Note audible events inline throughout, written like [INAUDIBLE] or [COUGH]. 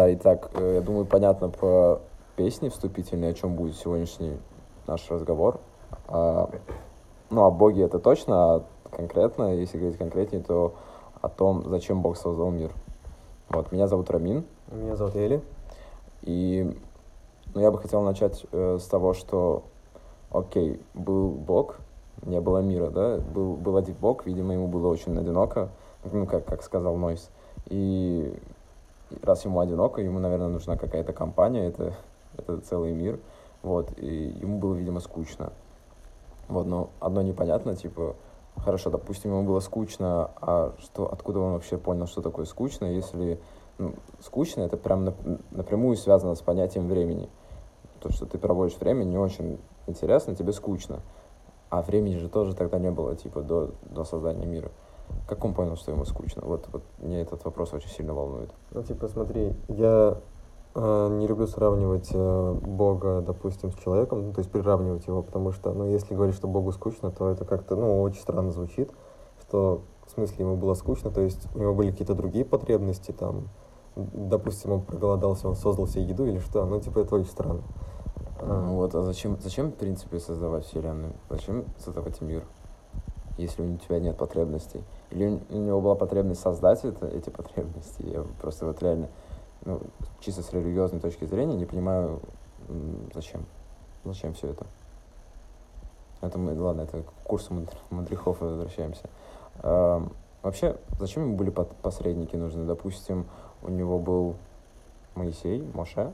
Да, итак, э, я думаю, понятно по песне вступительной, о чем будет сегодняшний наш разговор. А, ну, о Боге это точно, а конкретно, если говорить конкретнее, то о том, зачем Бог создал мир. Вот, меня зовут Рамин. Меня зовут Эли. И ну, я бы хотел начать э, с того, что, окей, был Бог, не было мира, да, был, был один Бог, видимо, ему было очень одиноко, ну, как, как сказал Нойс. И раз ему одиноко, ему, наверное, нужна какая-то компания, это, это целый мир, вот, и ему было, видимо, скучно. Вот, но одно непонятно, типа, хорошо, допустим, ему было скучно, а что, откуда он вообще понял, что такое скучно, если ну, скучно, это прям напрямую связано с понятием времени. То, что ты проводишь время, не очень интересно, тебе скучно. А времени же тоже тогда не было, типа, до, до создания мира. Как он понял, что ему скучно? Вот, вот мне этот вопрос очень сильно волнует. Ну, типа, смотри, я э, не люблю сравнивать э, Бога, допустим, с человеком, ну, то есть приравнивать его, потому что, ну, если говорить, что Богу скучно, то это как-то, ну, очень странно звучит, что в смысле ему было скучно, то есть у него были какие-то другие потребности, там, допустим, он проголодался, он создал себе еду или что, ну, типа, это очень странно. А, вот, а зачем, зачем, в принципе, создавать Вселенную? Зачем создавать мир, если у тебя нет потребностей? Или у него была потребность создать это, эти потребности? Я просто вот реально, ну, чисто с религиозной точки зрения не понимаю, зачем. Зачем все это? Это мы, ладно, это к курсу мудрехов возвращаемся. А, вообще, зачем ему были посредники нужны? Допустим, у него был Моисей, Моше,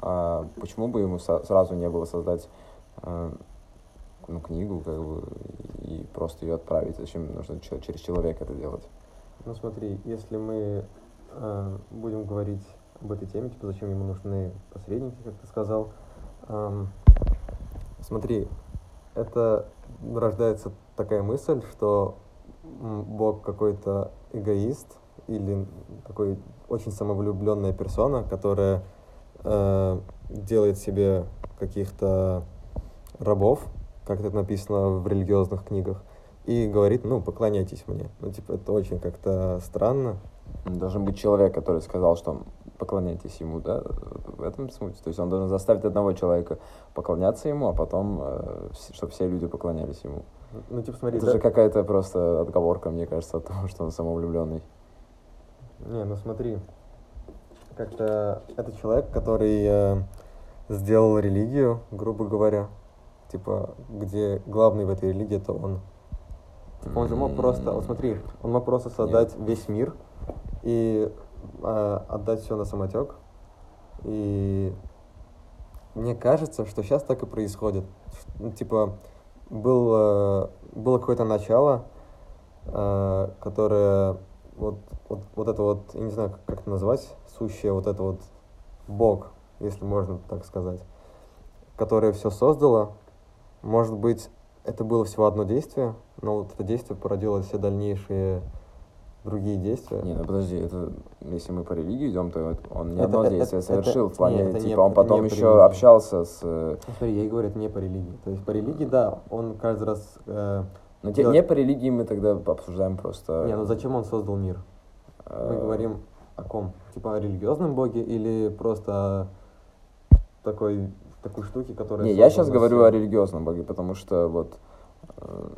а почему бы ему сразу не было создать э, ну, книгу, как бы, и просто ее отправить? Зачем нужно через человека это делать? Ну смотри, если мы э, будем говорить об этой теме, типа зачем ему нужны посредники, как ты сказал, эм, смотри, это рождается такая мысль, что Бог какой-то эгоист или такой очень самовлюбленная персона, которая э, делает себе каких-то рабов, как это написано в религиозных книгах, и говорит, ну, поклоняйтесь мне. Ну, типа, это очень как-то странно. Должен быть человек, который сказал, что поклоняйтесь ему, да, в этом смысле. То есть он должен заставить одного человека поклоняться ему, а потом, э, чтобы все люди поклонялись ему. Ну, типа, смотри, Это да? же какая-то просто отговорка, мне кажется, от того, что он самовлюбленный. Не, ну смотри, как-то это человек, который э, сделал религию, грубо говоря, типа, где главный в этой религии это он. Типа он же мог просто, вот смотри, он мог просто создать Нет. весь мир и э, отдать все на самотек. И мне кажется, что сейчас так и происходит. Ну, типа, был, э, было какое-то начало, э, которое вот, вот, вот это вот, я не знаю, как, как это назвать, сущее вот это вот Бог, если можно так сказать, которое все создало, может быть, это было всего одно действие, но вот это действие породило все дальнейшие другие действия. Не, ну подожди, это если мы по религии идем, то он не это, одно это, действие это, совершил, это, в плане, нет, типа, не, он потом еще общался с... Ну, смотри, я и говорю, это не по религии. То есть по религии, да, он каждый раз... Э, но делает... не по религии мы тогда обсуждаем просто... Не, ну зачем он создал мир? Мы э, говорим о ком? Типа о религиозном боге или просто такой, такой штуки, которая... Не, я сейчас говорю о религиозном боге, потому что вот, э,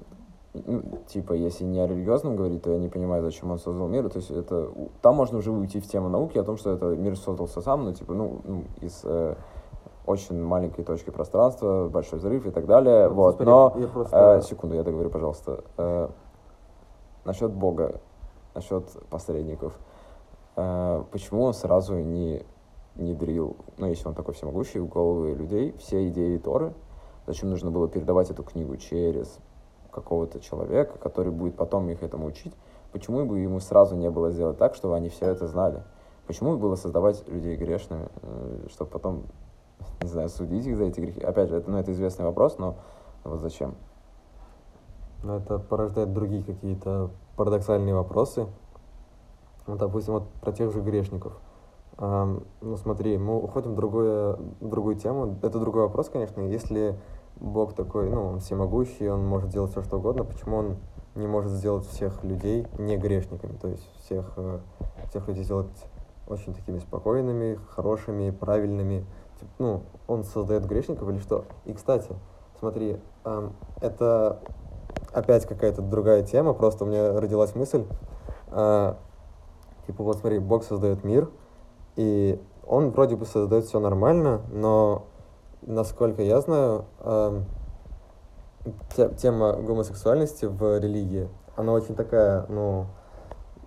ну, типа, если не о религиозном говорить, то я не понимаю, зачем он создал мир. То есть это, там можно уже уйти в тему науки о том, что это мир создался сам, ну, типа, ну, ну из э, очень маленькой точки пространства, большой взрыв и так далее. Ну, вот, но... Я просто... э, секунду, я договорю, пожалуйста. Э, насчет Бога, насчет посредников. Э, почему он сразу не внедрил, ну, если он такой всемогущий, в головы людей все идеи Торы, зачем нужно было передавать эту книгу через какого-то человека, который будет потом их этому учить, почему бы ему сразу не было сделать так, чтобы они все это знали? Почему было создавать людей грешными, э, чтобы потом, [LAUGHS] не знаю, судить их за эти грехи? Опять же, это, ну, это известный вопрос, но вот зачем? Ну, это порождает другие какие-то парадоксальные вопросы, ну, допустим, вот про тех же грешников. Ну, смотри, мы уходим в другую, другую тему. Это другой вопрос, конечно. Если Бог такой, ну, он всемогущий, он может делать все, что угодно, почему он не может сделать всех людей не грешниками? То есть всех, э, всех людей сделать очень такими спокойными, хорошими, правильными. Тип, ну, он создает грешников или что? И, кстати, смотри, это опять какая-то другая тема, просто у меня родилась мысль. Э, типа, вот смотри, Бог создает мир, и он вроде бы создает все нормально, но, насколько я знаю, те- тема гомосексуальности в религии, она очень такая, ну,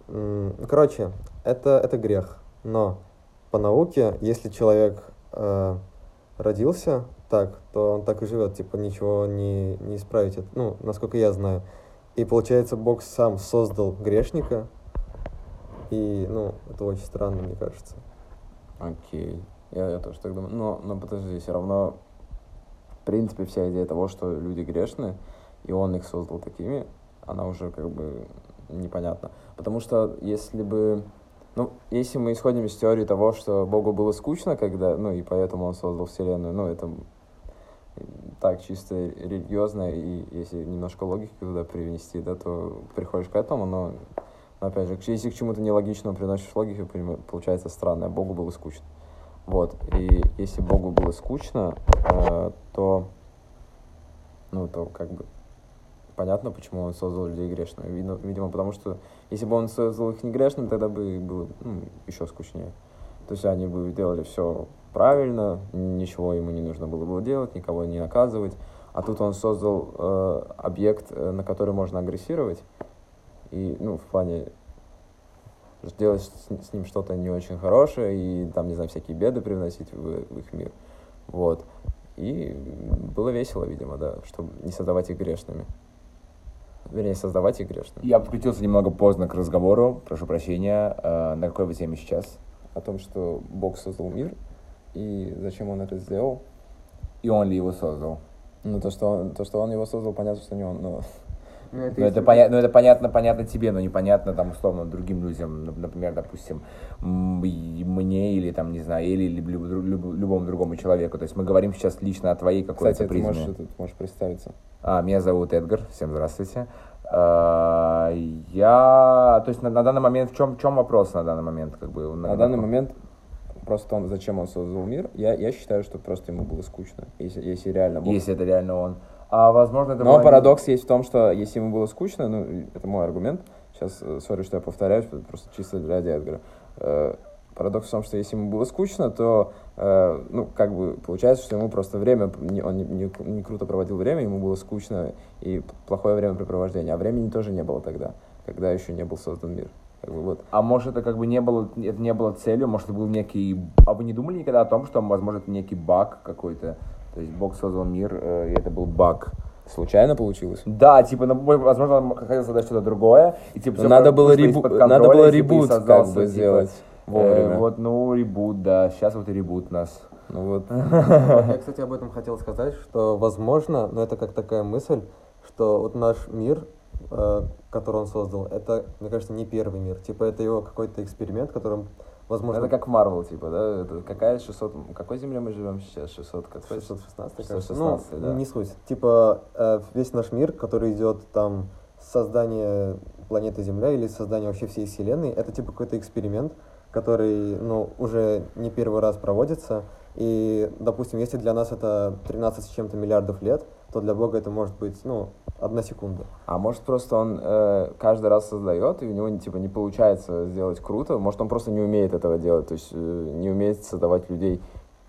м, короче, это, это грех. Но по науке, если человек э, родился так, то он так и живет, типа ничего не, не исправить. Ну, насколько я знаю. И получается, Бог сам создал грешника, и, ну, это очень странно, мне кажется. Окей. Я, я тоже так думаю. Но, но подожди, все равно, в принципе, вся идея того, что люди грешны, и он их создал такими, она уже как бы непонятна. Потому что если бы... Ну, если мы исходим из теории того, что Богу было скучно, когда, ну, и поэтому он создал Вселенную, ну, это так чисто религиозно, и если немножко логики туда привнести, да, то приходишь к этому, но, опять же, если к чему-то нелогичному приносишь логику, получается странно, а Богу было скучно. Вот, и если Богу было скучно, э, то, ну, то как бы понятно, почему он создал людей грешными. Видимо, потому что если бы он создал их не грешными, тогда бы было ну, еще скучнее. То есть они бы делали все правильно, ничего ему не нужно было бы делать, никого не наказывать. А тут он создал э, объект, э, на который можно агрессировать. И, ну, в плане сделать с, с ним что-то не очень хорошее и там, не знаю, всякие беды привносить в, в их мир. Вот. И было весело, видимо, да, чтобы не создавать их грешными. Вернее, создавать их грешными. Я подключился немного поздно к разговору, прошу прощения. Э, на какой вы теме сейчас? О том, что Бог создал мир, и зачем он это сделал. И он ли его создал? Ну, то, что он, то, что он его создал, понятно, что не он, но... Ну, это, поня- ну, это понятно, понятно тебе, но непонятно там условно другим людям, Нап- например, допустим, мне или там, не знаю, или люб- люб- люб- любому другому человеку. То есть мы говорим сейчас лично о твоей какой-то Кстати, ты призме. можешь, это- ты можешь представиться. А, меня зовут Эдгар, всем здравствуйте. А, Я, то есть на, на данный момент, в чем, в чем вопрос на данный момент? Как бы, На данный момент просто он, зачем он создал мир, я, я считаю, что просто ему было скучно, если, если реально Бог Если это реально он. А возможно, это Но была- парадокс есть в том, что если ему было скучно, ну, это мой аргумент, сейчас, сори, что я повторяюсь, просто чисто ради Эдгара. Э, Парадокс в том, что если ему было скучно, то, э, ну, как бы, получается, что ему просто время, он не, не- не круто проводил время, ему было скучно и плохое времяпрепровождение, а времени тоже не было тогда, когда еще не был создан мир. Как бы вот. А может, это как бы не было, это не было целью, может, это был некий... А вы не думали никогда о том, что, возможно, это некий баг какой-то? То есть Бог создал мир, э, и это был баг. Случайно получилось? Да, типа, ну, возможно, он хотел создать что-то другое, и типа всё Надо было ребу- из-под надо контроля, было типа, ребут как бы типа, сделать э, вовремя. вот, ну, ребут, да, сейчас вот и ребут нас. Ну вот. Я, кстати, об этом хотел сказать, что возможно, но это как такая мысль, что вот наш мир, э, который он создал, это, мне кажется, не первый мир. Типа это его какой-то эксперимент, которым, возможно... Это как Марвел, типа, да? Это какая 600... В какой земле мы живем сейчас? 600 какой? 616, кажется. 616, ну, да. не суть. Типа э, весь наш мир, который идет там создание планеты Земля или создание вообще всей Вселенной, это типа какой-то эксперимент, который, ну, уже не первый раз проводится. И, допустим, если для нас это 13 с чем-то миллиардов лет, то для Бога это может быть, ну, одна секунда. А может просто он э, каждый раз создает, и у него типа не получается сделать круто, может он просто не умеет этого делать, то есть э, не умеет создавать людей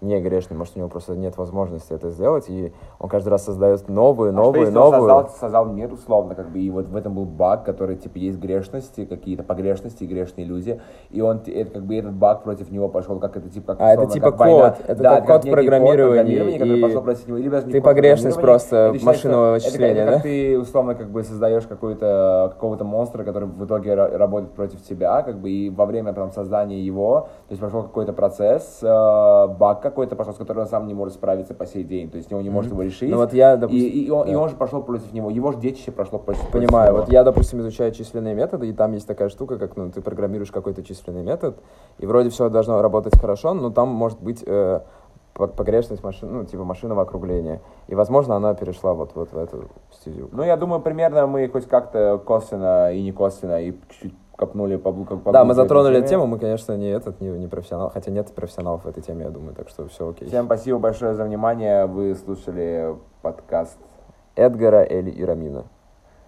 не грешными, может у него просто нет возможности это сделать, и он каждый раз создает новую, А что, если он создал, создал мир условно, как бы, и вот в этом был баг, который, типа, есть грешности, какие-то погрешности, грешные люди, и он, это, как бы, этот баг против него пошел, как это, типа, как, А, это условно, типа как война. код, это Да, как код программирования, который и пошел против него, или даже не ты код погрешность просто машинного что- это вычисления, это да? как ты, условно, как бы, создаешь какой-то, какого-то монстра, который в итоге ра- работает против тебя, как бы, и во время, там, создания его, то есть пошел какой-то процесс, э, баг какой-то пошел, с которым он сам не может справиться по сей день, то есть он не может его решить. Ну вот я, И- допустим, и, и он, и да. он же пошел против него, его же детище прошло против против Понимаю, него. вот я, допустим, изучаю численные методы, и там есть такая штука, как, ну, ты программируешь какой-то численный метод, и вроде все должно работать хорошо, но там может быть э, по- погрешность машин, ну, типа машинного округления. И, возможно, она перешла вот, вот в эту стезю. Ну, я думаю, примерно мы хоть как-то косвенно и не косвенно, и чуть-чуть копнули по, по, по Да, мы затронули теме. тему, мы, конечно, не этот, не, не профессионал, хотя нет профессионалов в этой теме, я думаю, так что все окей. Всем спасибо большое за внимание. Вы слушали подкаст Эдгара Эли и Рамина.